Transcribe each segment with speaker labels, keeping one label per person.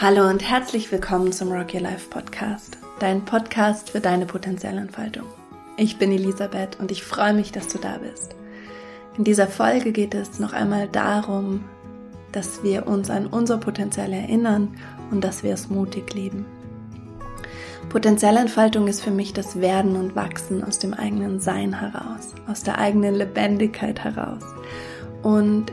Speaker 1: Hallo und herzlich willkommen zum Rock Your Life Podcast, dein Podcast für deine Potenzialentfaltung. Ich bin Elisabeth und ich freue mich, dass du da bist. In dieser Folge geht es noch einmal darum, dass wir uns an unser Potenzial erinnern und dass wir es mutig leben. Potenzialentfaltung ist für mich das Werden und Wachsen aus dem eigenen Sein heraus, aus der eigenen Lebendigkeit heraus. Und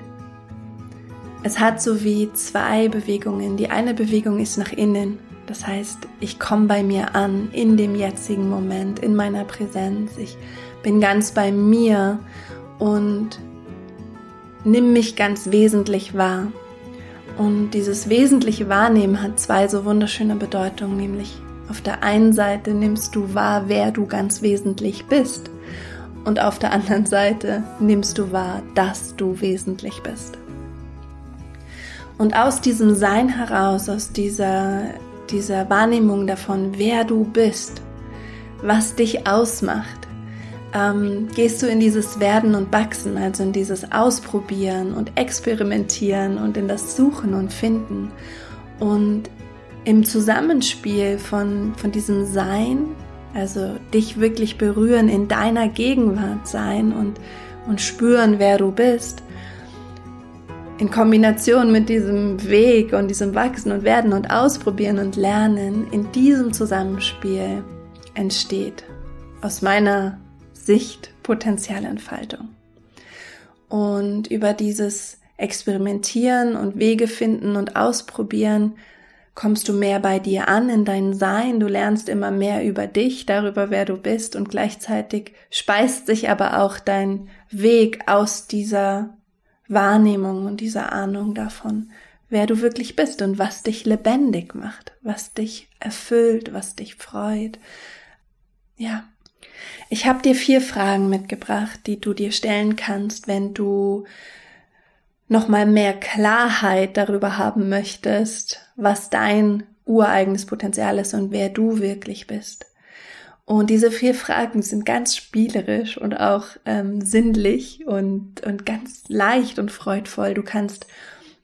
Speaker 1: es hat so wie zwei Bewegungen. Die eine Bewegung ist nach innen. Das heißt, ich komme bei mir an, in dem jetzigen Moment, in meiner Präsenz. Ich bin ganz bei mir und nimm mich ganz wesentlich wahr. Und dieses wesentliche Wahrnehmen hat zwei so wunderschöne Bedeutungen, nämlich auf der einen Seite nimmst du wahr, wer du ganz wesentlich bist. Und auf der anderen Seite nimmst du wahr, dass du wesentlich bist. Und aus diesem Sein heraus, aus dieser, dieser Wahrnehmung davon, wer du bist, was dich ausmacht, ähm, gehst du in dieses Werden und Wachsen, also in dieses Ausprobieren und Experimentieren und in das Suchen und Finden. Und im Zusammenspiel von, von diesem Sein, also dich wirklich berühren, in deiner Gegenwart sein und, und spüren, wer du bist, in Kombination mit diesem Weg und diesem Wachsen und Werden und Ausprobieren und Lernen, in diesem Zusammenspiel entsteht aus meiner Sicht Potenzialentfaltung. Und über dieses Experimentieren und Wege finden und ausprobieren kommst du mehr bei dir an in dein Sein, du lernst immer mehr über dich, darüber, wer du bist und gleichzeitig speist sich aber auch dein Weg aus dieser Wahrnehmung und dieser Ahnung davon, wer du wirklich bist und was dich lebendig macht, was dich erfüllt, was dich freut. Ja. Ich habe dir vier Fragen mitgebracht, die du dir stellen kannst, wenn du nochmal mehr Klarheit darüber haben möchtest, was dein ureigenes Potenzial ist und wer du wirklich bist. Und diese vier Fragen sind ganz spielerisch und auch ähm, sinnlich und, und ganz leicht und freudvoll. Du kannst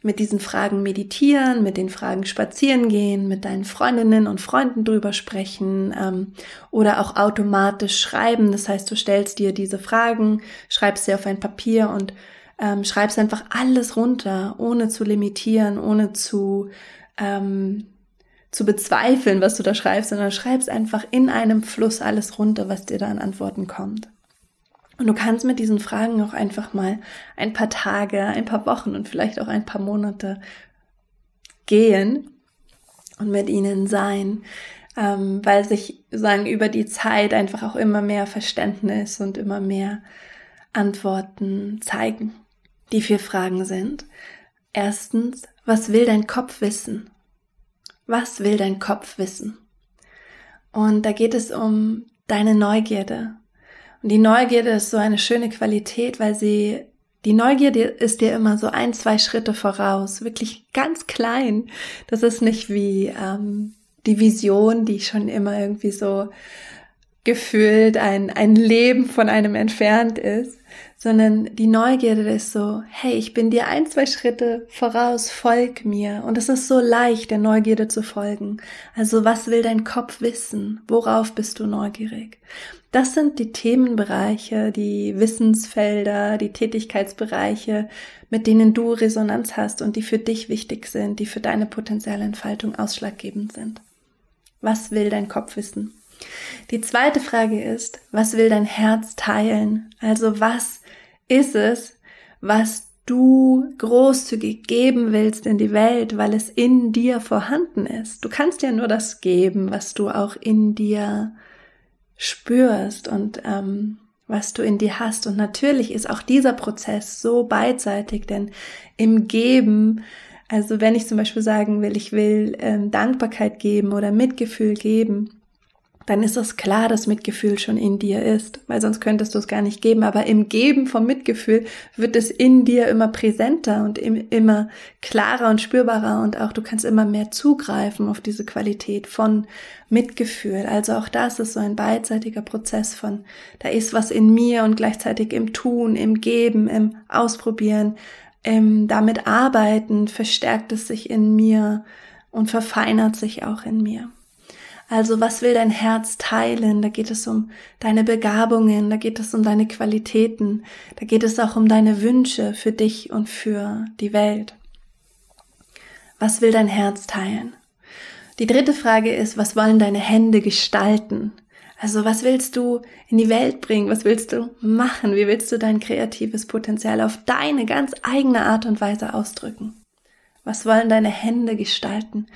Speaker 1: mit diesen Fragen meditieren, mit den Fragen spazieren gehen, mit deinen Freundinnen und Freunden drüber sprechen ähm, oder auch automatisch schreiben. Das heißt, du stellst dir diese Fragen, schreibst sie auf ein Papier und ähm, schreibst einfach alles runter, ohne zu limitieren, ohne zu ähm, zu bezweifeln, was du da schreibst, sondern schreibst einfach in einem Fluss alles runter, was dir da an Antworten kommt. Und du kannst mit diesen Fragen auch einfach mal ein paar Tage, ein paar Wochen und vielleicht auch ein paar Monate gehen und mit ihnen sein, ähm, weil sich sagen über die Zeit einfach auch immer mehr Verständnis und immer mehr Antworten zeigen. Die vier Fragen sind erstens, was will dein Kopf wissen? Was will dein Kopf wissen? Und da geht es um deine Neugierde. Und die Neugierde ist so eine schöne Qualität, weil sie, die Neugierde ist dir immer so ein, zwei Schritte voraus, wirklich ganz klein. Das ist nicht wie ähm, die Vision, die schon immer irgendwie so gefühlt ein, ein Leben von einem entfernt ist, sondern die Neugierde ist so, hey, ich bin dir ein, zwei Schritte voraus, folg mir. Und es ist so leicht, der Neugierde zu folgen. Also was will dein Kopf wissen? Worauf bist du neugierig? Das sind die Themenbereiche, die Wissensfelder, die Tätigkeitsbereiche, mit denen du Resonanz hast und die für dich wichtig sind, die für deine potenzielle Entfaltung ausschlaggebend sind. Was will dein Kopf wissen? Die zweite Frage ist, was will dein Herz teilen? Also was ist es, was du großzügig geben willst in die Welt, weil es in dir vorhanden ist? Du kannst ja nur das geben, was du auch in dir spürst und ähm, was du in dir hast. Und natürlich ist auch dieser Prozess so beidseitig, denn im Geben also wenn ich zum Beispiel sagen will, ich will ähm, Dankbarkeit geben oder Mitgefühl geben, dann ist es klar, dass Mitgefühl schon in dir ist, weil sonst könntest du es gar nicht geben. Aber im Geben vom Mitgefühl wird es in dir immer präsenter und immer klarer und spürbarer und auch du kannst immer mehr zugreifen auf diese Qualität von Mitgefühl. Also auch das ist so ein beidseitiger Prozess von, da ist was in mir und gleichzeitig im Tun, im Geben, im Ausprobieren, im damit arbeiten, verstärkt es sich in mir und verfeinert sich auch in mir. Also was will dein Herz teilen? Da geht es um deine Begabungen, da geht es um deine Qualitäten, da geht es auch um deine Wünsche für dich und für die Welt. Was will dein Herz teilen? Die dritte Frage ist, was wollen deine Hände gestalten? Also was willst du in die Welt bringen? Was willst du machen? Wie willst du dein kreatives Potenzial auf deine ganz eigene Art und Weise ausdrücken? Was wollen deine Hände gestalten?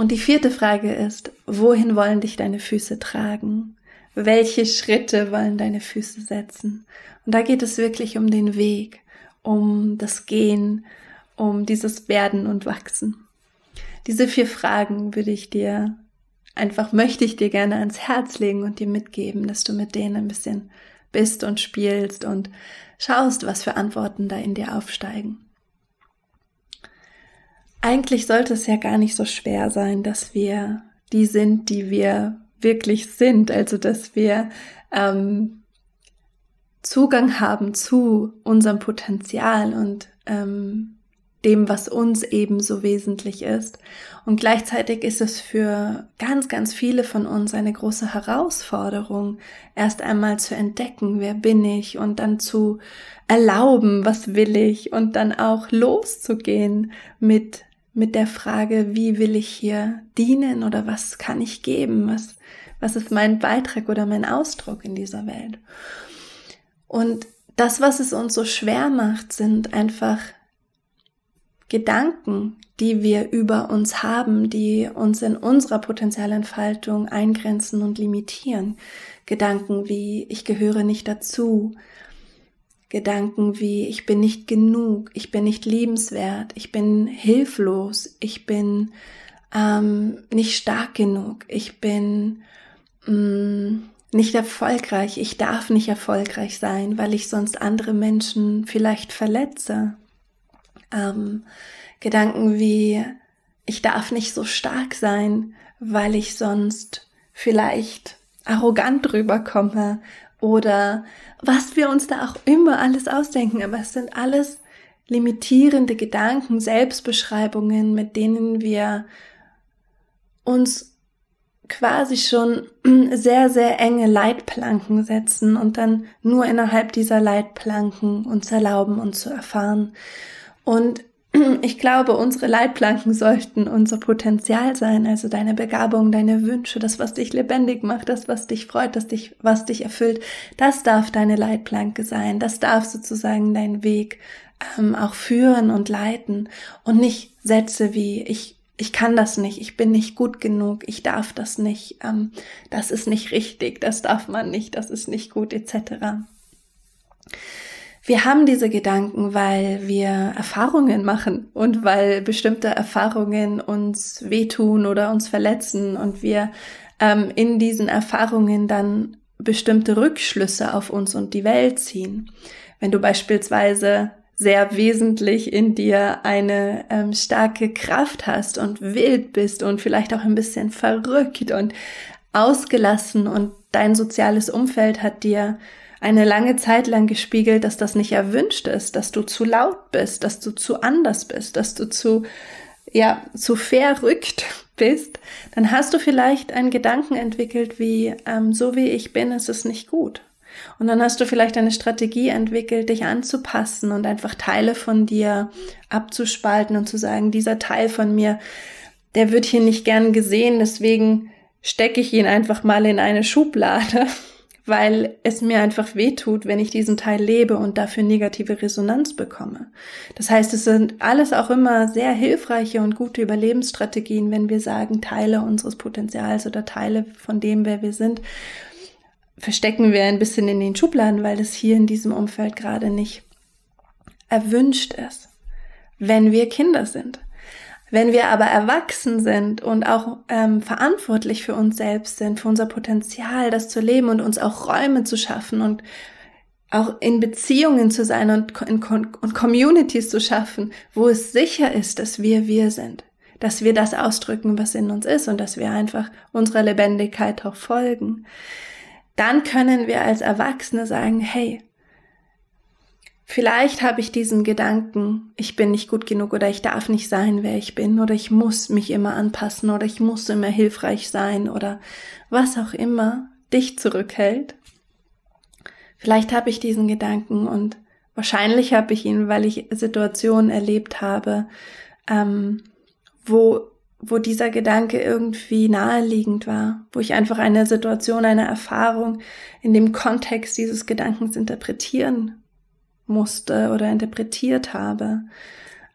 Speaker 1: Und die vierte Frage ist, wohin wollen dich deine Füße tragen? Welche Schritte wollen deine Füße setzen? Und da geht es wirklich um den Weg, um das Gehen, um dieses Werden und Wachsen. Diese vier Fragen würde ich dir einfach, möchte ich dir gerne ans Herz legen und dir mitgeben, dass du mit denen ein bisschen bist und spielst und schaust, was für Antworten da in dir aufsteigen eigentlich sollte es ja gar nicht so schwer sein, dass wir die sind, die wir wirklich sind. Also dass wir ähm, Zugang haben zu unserem Potenzial und ähm, dem, was uns eben so wesentlich ist. Und gleichzeitig ist es für ganz, ganz viele von uns eine große Herausforderung, erst einmal zu entdecken, wer bin ich und dann zu erlauben, was will ich und dann auch loszugehen mit mit der Frage, wie will ich hier dienen oder was kann ich geben, was, was ist mein Beitrag oder mein Ausdruck in dieser Welt. Und das, was es uns so schwer macht, sind einfach Gedanken, die wir über uns haben, die uns in unserer Potenzialentfaltung eingrenzen und limitieren. Gedanken wie ich gehöre nicht dazu, Gedanken wie ich bin nicht genug, ich bin nicht liebenswert, ich bin hilflos, ich bin ähm, nicht stark genug, ich bin mh, mm, nicht erfolgreich, ich darf nicht erfolgreich sein, weil ich sonst andere Menschen vielleicht verletze. Ähm, Gedanken wie ich darf nicht so stark sein, weil ich sonst vielleicht arrogant rüberkomme oder was wir uns da auch immer alles ausdenken, aber es sind alles limitierende Gedanken, Selbstbeschreibungen, mit denen wir uns quasi schon sehr, sehr enge Leitplanken setzen und dann nur innerhalb dieser Leitplanken uns erlauben, uns zu erfahren. Und ich glaube, unsere Leitplanken sollten unser Potenzial sein, also deine Begabung, deine Wünsche, das, was dich lebendig macht, das, was dich freut, das dich, was dich erfüllt, das darf deine Leitplanke sein, das darf sozusagen deinen Weg ähm, auch führen und leiten. Und nicht Sätze wie ich ich kann das nicht, ich bin nicht gut genug, ich darf das nicht, ähm, das ist nicht richtig, das darf man nicht, das ist nicht gut, etc. Wir haben diese Gedanken, weil wir Erfahrungen machen und weil bestimmte Erfahrungen uns wehtun oder uns verletzen und wir ähm, in diesen Erfahrungen dann bestimmte Rückschlüsse auf uns und die Welt ziehen. Wenn du beispielsweise sehr wesentlich in dir eine ähm, starke Kraft hast und wild bist und vielleicht auch ein bisschen verrückt und ausgelassen und dein soziales Umfeld hat dir eine lange Zeit lang gespiegelt, dass das nicht erwünscht ist, dass du zu laut bist, dass du zu anders bist, dass du zu, ja, zu verrückt bist, dann hast du vielleicht einen Gedanken entwickelt wie, ähm, so wie ich bin, ist es nicht gut. Und dann hast du vielleicht eine Strategie entwickelt, dich anzupassen und einfach Teile von dir abzuspalten und zu sagen, dieser Teil von mir, der wird hier nicht gern gesehen, deswegen stecke ich ihn einfach mal in eine Schublade weil es mir einfach wehtut, wenn ich diesen Teil lebe und dafür negative Resonanz bekomme. Das heißt, es sind alles auch immer sehr hilfreiche und gute Überlebensstrategien, wenn wir sagen, Teile unseres Potenzials oder Teile von dem, wer wir sind, verstecken wir ein bisschen in den Schubladen, weil es hier in diesem Umfeld gerade nicht erwünscht ist, wenn wir Kinder sind. Wenn wir aber erwachsen sind und auch ähm, verantwortlich für uns selbst sind, für unser Potenzial, das zu leben und uns auch Räume zu schaffen und auch in Beziehungen zu sein und, in, und Communities zu schaffen, wo es sicher ist, dass wir wir sind, dass wir das ausdrücken, was in uns ist und dass wir einfach unserer Lebendigkeit auch folgen, dann können wir als Erwachsene sagen, hey, Vielleicht habe ich diesen Gedanken, ich bin nicht gut genug oder ich darf nicht sein, wer ich bin oder ich muss mich immer anpassen oder ich muss immer hilfreich sein oder was auch immer dich zurückhält. Vielleicht habe ich diesen Gedanken und wahrscheinlich habe ich ihn, weil ich Situationen erlebt habe, ähm, wo wo dieser Gedanke irgendwie naheliegend war, wo ich einfach eine Situation, eine Erfahrung in dem Kontext dieses Gedankens interpretieren musste oder interpretiert habe.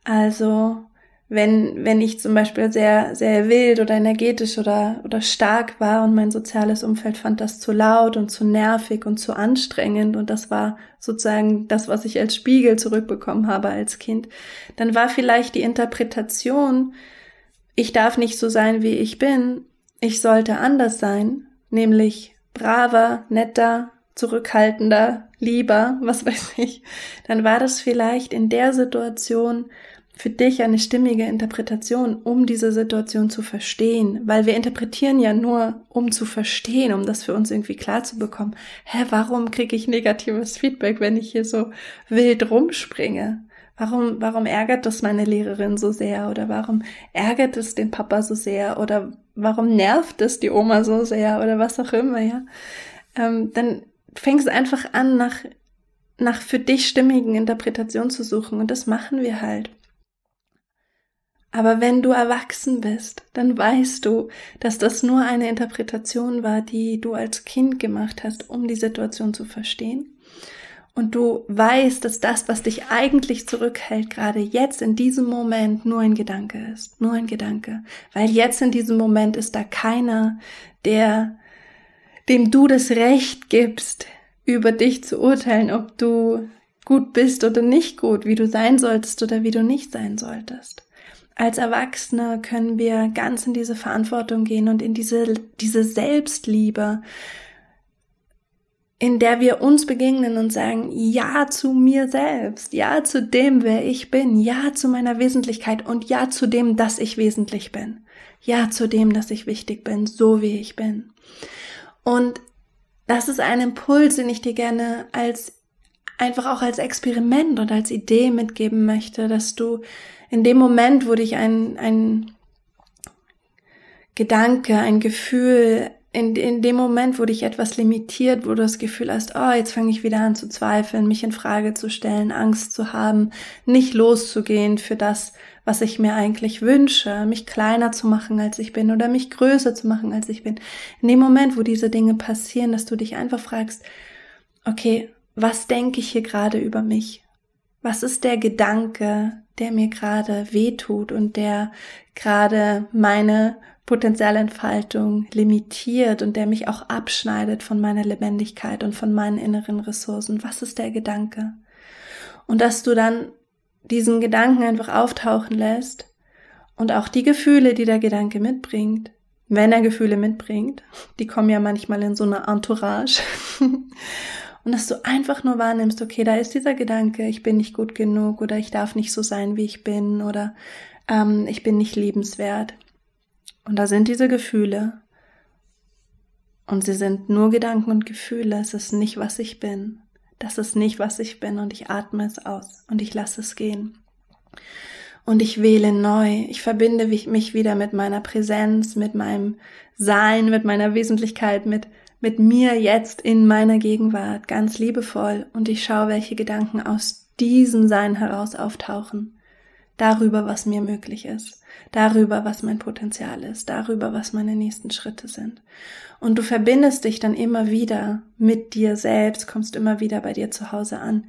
Speaker 1: Also wenn, wenn ich zum Beispiel sehr, sehr wild oder energetisch oder, oder stark war und mein soziales Umfeld fand das zu laut und zu nervig und zu anstrengend und das war sozusagen das, was ich als Spiegel zurückbekommen habe als Kind, dann war vielleicht die Interpretation, ich darf nicht so sein, wie ich bin, ich sollte anders sein, nämlich braver, netter, zurückhaltender, lieber, was weiß ich, dann war das vielleicht in der Situation für dich eine stimmige Interpretation, um diese Situation zu verstehen, weil wir interpretieren ja nur, um zu verstehen, um das für uns irgendwie klar zu bekommen. Hä, warum kriege ich negatives Feedback, wenn ich hier so wild rumspringe? Warum, warum ärgert das meine Lehrerin so sehr? Oder warum ärgert es den Papa so sehr? Oder warum nervt es die Oma so sehr? Oder was auch immer, ja? Ähm, dann fängst einfach an, nach, nach für dich stimmigen Interpretationen zu suchen. Und das machen wir halt. Aber wenn du erwachsen bist, dann weißt du, dass das nur eine Interpretation war, die du als Kind gemacht hast, um die Situation zu verstehen. Und du weißt, dass das, was dich eigentlich zurückhält, gerade jetzt in diesem Moment nur ein Gedanke ist. Nur ein Gedanke. Weil jetzt in diesem Moment ist da keiner, der dem du das Recht gibst, über dich zu urteilen, ob du gut bist oder nicht gut, wie du sein solltest oder wie du nicht sein solltest. Als Erwachsene können wir ganz in diese Verantwortung gehen und in diese, diese Selbstliebe, in der wir uns begegnen und sagen, ja zu mir selbst, ja zu dem, wer ich bin, ja zu meiner Wesentlichkeit und ja zu dem, dass ich wesentlich bin, ja zu dem, dass ich wichtig bin, so wie ich bin. Und das ist ein Impuls, den ich dir gerne als einfach auch als Experiment und als Idee mitgeben möchte, dass du in dem Moment, wo dich ein, ein Gedanke, ein Gefühl, in, in dem Moment, wo dich etwas limitiert, wo du das Gefühl hast, oh, jetzt fange ich wieder an zu zweifeln, mich in Frage zu stellen, Angst zu haben, nicht loszugehen für das, was ich mir eigentlich wünsche, mich kleiner zu machen, als ich bin oder mich größer zu machen, als ich bin. In dem Moment, wo diese Dinge passieren, dass du dich einfach fragst, okay, was denke ich hier gerade über mich? Was ist der Gedanke, der mir gerade wehtut und der gerade meine Potenzialentfaltung limitiert und der mich auch abschneidet von meiner Lebendigkeit und von meinen inneren Ressourcen? Was ist der Gedanke? Und dass du dann diesen Gedanken einfach auftauchen lässt und auch die Gefühle, die der Gedanke mitbringt, wenn er Gefühle mitbringt, die kommen ja manchmal in so einer Entourage, und dass du einfach nur wahrnimmst, okay, da ist dieser Gedanke, ich bin nicht gut genug oder ich darf nicht so sein, wie ich bin oder ähm, ich bin nicht liebenswert. Und da sind diese Gefühle und sie sind nur Gedanken und Gefühle, es ist nicht, was ich bin. Das ist nicht, was ich bin und ich atme es aus und ich lasse es gehen. Und ich wähle neu. Ich verbinde mich wieder mit meiner Präsenz, mit meinem Sein, mit meiner Wesentlichkeit, mit, mit mir jetzt in meiner Gegenwart, ganz liebevoll. Und ich schaue, welche Gedanken aus diesem Sein heraus auftauchen. Darüber, was mir möglich ist. Darüber, was mein Potenzial ist. Darüber, was meine nächsten Schritte sind. Und du verbindest dich dann immer wieder mit dir selbst, kommst immer wieder bei dir zu Hause an.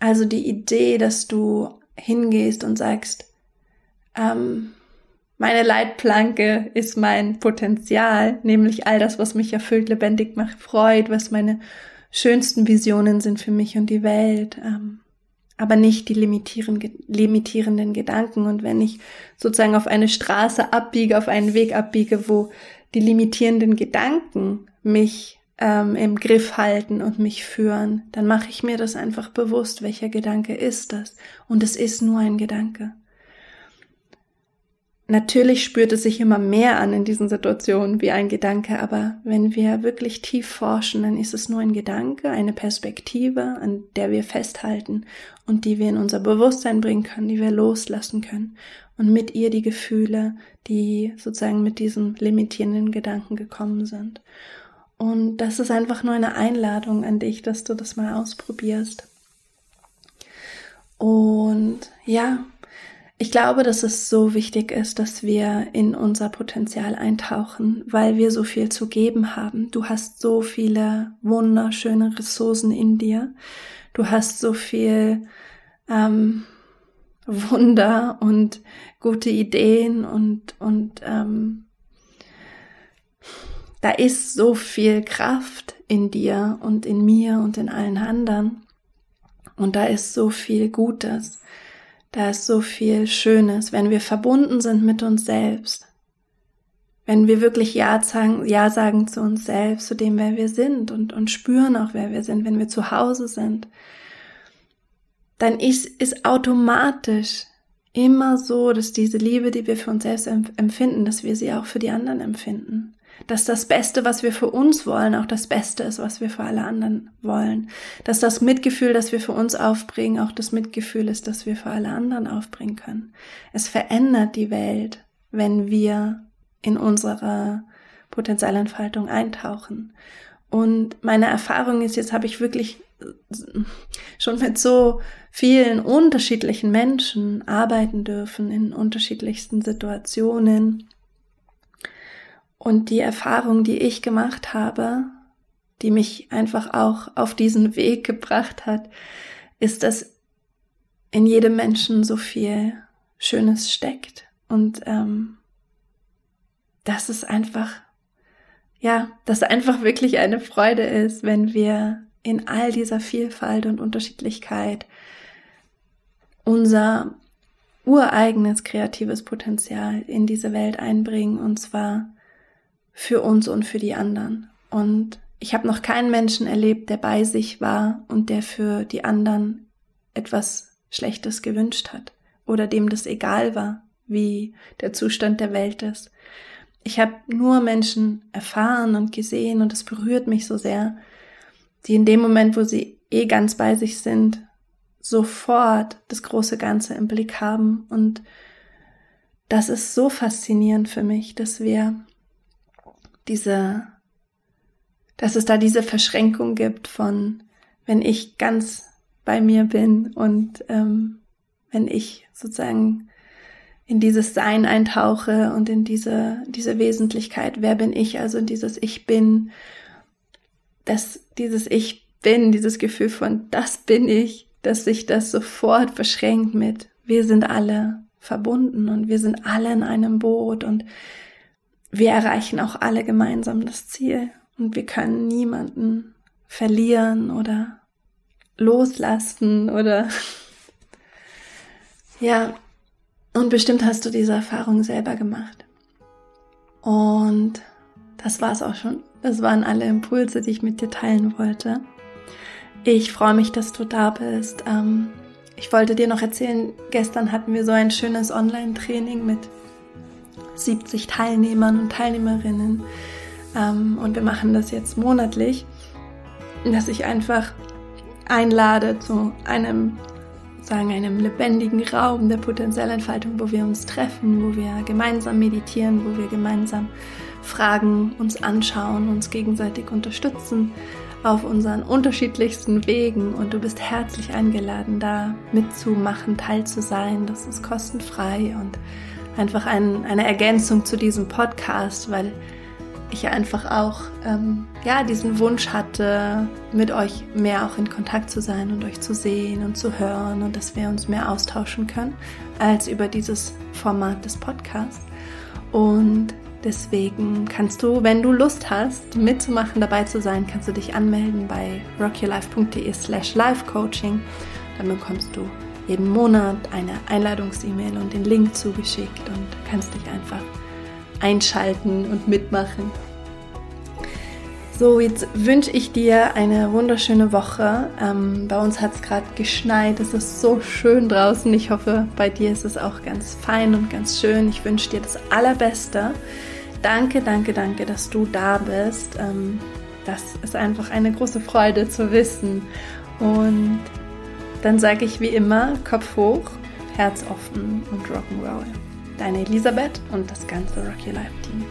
Speaker 1: Also die Idee, dass du hingehst und sagst, ähm, meine Leitplanke ist mein Potenzial, nämlich all das, was mich erfüllt, lebendig macht, freut, was meine schönsten Visionen sind für mich und die Welt. Ähm, aber nicht die limitierenden Gedanken. Und wenn ich sozusagen auf eine Straße abbiege, auf einen Weg abbiege, wo die limitierenden Gedanken mich ähm, im Griff halten und mich führen, dann mache ich mir das einfach bewusst, welcher Gedanke ist das. Und es ist nur ein Gedanke. Natürlich spürt es sich immer mehr an in diesen Situationen wie ein Gedanke, aber wenn wir wirklich tief forschen, dann ist es nur ein Gedanke, eine Perspektive, an der wir festhalten und die wir in unser Bewusstsein bringen können, die wir loslassen können und mit ihr die Gefühle, die sozusagen mit diesem limitierenden Gedanken gekommen sind. Und das ist einfach nur eine Einladung an dich, dass du das mal ausprobierst. Und ja, ich glaube, dass es so wichtig ist, dass wir in unser Potenzial eintauchen, weil wir so viel zu geben haben. Du hast so viele wunderschöne Ressourcen in dir. Du hast so viel ähm, Wunder und gute Ideen und und ähm, da ist so viel Kraft in dir und in mir und in allen anderen und da ist so viel Gutes. Da ist so viel Schönes, wenn wir verbunden sind mit uns selbst. Wenn wir wirklich Ja sagen, ja sagen zu uns selbst, zu dem, wer wir sind und, und spüren auch, wer wir sind, wenn wir zu Hause sind, dann ist, ist automatisch immer so, dass diese Liebe, die wir für uns selbst empfinden, dass wir sie auch für die anderen empfinden dass das Beste, was wir für uns wollen, auch das Beste ist, was wir für alle anderen wollen. Dass das Mitgefühl, das wir für uns aufbringen, auch das Mitgefühl ist, das wir für alle anderen aufbringen können. Es verändert die Welt, wenn wir in unsere Potenzialentfaltung eintauchen. Und meine Erfahrung ist, jetzt habe ich wirklich schon mit so vielen unterschiedlichen Menschen arbeiten dürfen in unterschiedlichsten Situationen und die Erfahrung, die ich gemacht habe, die mich einfach auch auf diesen Weg gebracht hat, ist, dass in jedem Menschen so viel Schönes steckt. Und ähm, dass es einfach, ja, dass einfach wirklich eine Freude ist, wenn wir in all dieser Vielfalt und Unterschiedlichkeit unser ureigenes kreatives Potenzial in diese Welt einbringen. Und zwar für uns und für die anderen. Und ich habe noch keinen Menschen erlebt, der bei sich war und der für die anderen etwas Schlechtes gewünscht hat oder dem das egal war, wie der Zustand der Welt ist. Ich habe nur Menschen erfahren und gesehen und es berührt mich so sehr, die in dem Moment, wo sie eh ganz bei sich sind, sofort das große Ganze im Blick haben und das ist so faszinierend für mich, dass wir diese, dass es da diese Verschränkung gibt von, wenn ich ganz bei mir bin und ähm, wenn ich sozusagen in dieses Sein eintauche und in diese, diese Wesentlichkeit, wer bin ich, also in dieses Ich bin, dass dieses Ich bin, dieses Gefühl von das bin ich, dass sich das sofort verschränkt mit wir sind alle verbunden und wir sind alle in einem Boot und wir erreichen auch alle gemeinsam das Ziel und wir können niemanden verlieren oder loslassen oder ja, und bestimmt hast du diese Erfahrung selber gemacht. Und das war's auch schon. Das waren alle Impulse, die ich mit dir teilen wollte. Ich freue mich, dass du da bist. Ähm, ich wollte dir noch erzählen, gestern hatten wir so ein schönes Online-Training mit 70 Teilnehmern und Teilnehmerinnen. Ähm, und wir machen das jetzt monatlich, dass ich einfach einlade zu einem, sagen, einem lebendigen Raum der Potenzialentfaltung, wo wir uns treffen, wo wir gemeinsam meditieren, wo wir gemeinsam Fragen uns anschauen, uns gegenseitig unterstützen auf unseren unterschiedlichsten Wegen und du bist herzlich eingeladen, da mitzumachen, teil zu sein. Das ist kostenfrei und einfach ein, eine Ergänzung zu diesem Podcast, weil ich einfach auch ähm, ja diesen Wunsch hatte, mit euch mehr auch in Kontakt zu sein und euch zu sehen und zu hören und dass wir uns mehr austauschen können als über dieses Format des Podcasts. Und deswegen kannst du, wenn du Lust hast, mitzumachen, dabei zu sein, kannst du dich anmelden bei rockyourlife.de slash live coaching. Dann bekommst du jeden Monat eine Einladungs-E-Mail und den Link zugeschickt und kannst dich einfach einschalten und mitmachen. So, jetzt wünsche ich dir eine wunderschöne Woche. Ähm, bei uns hat es gerade geschneit. Es ist so schön draußen. Ich hoffe, bei dir ist es auch ganz fein und ganz schön. Ich wünsche dir das Allerbeste. Danke, danke, danke, dass du da bist. Ähm, das ist einfach eine große Freude zu wissen. Und dann sage ich wie immer, Kopf hoch, Herz offen und Rock'n'Roll. Deine Elisabeth und das ganze Rocky Life Team.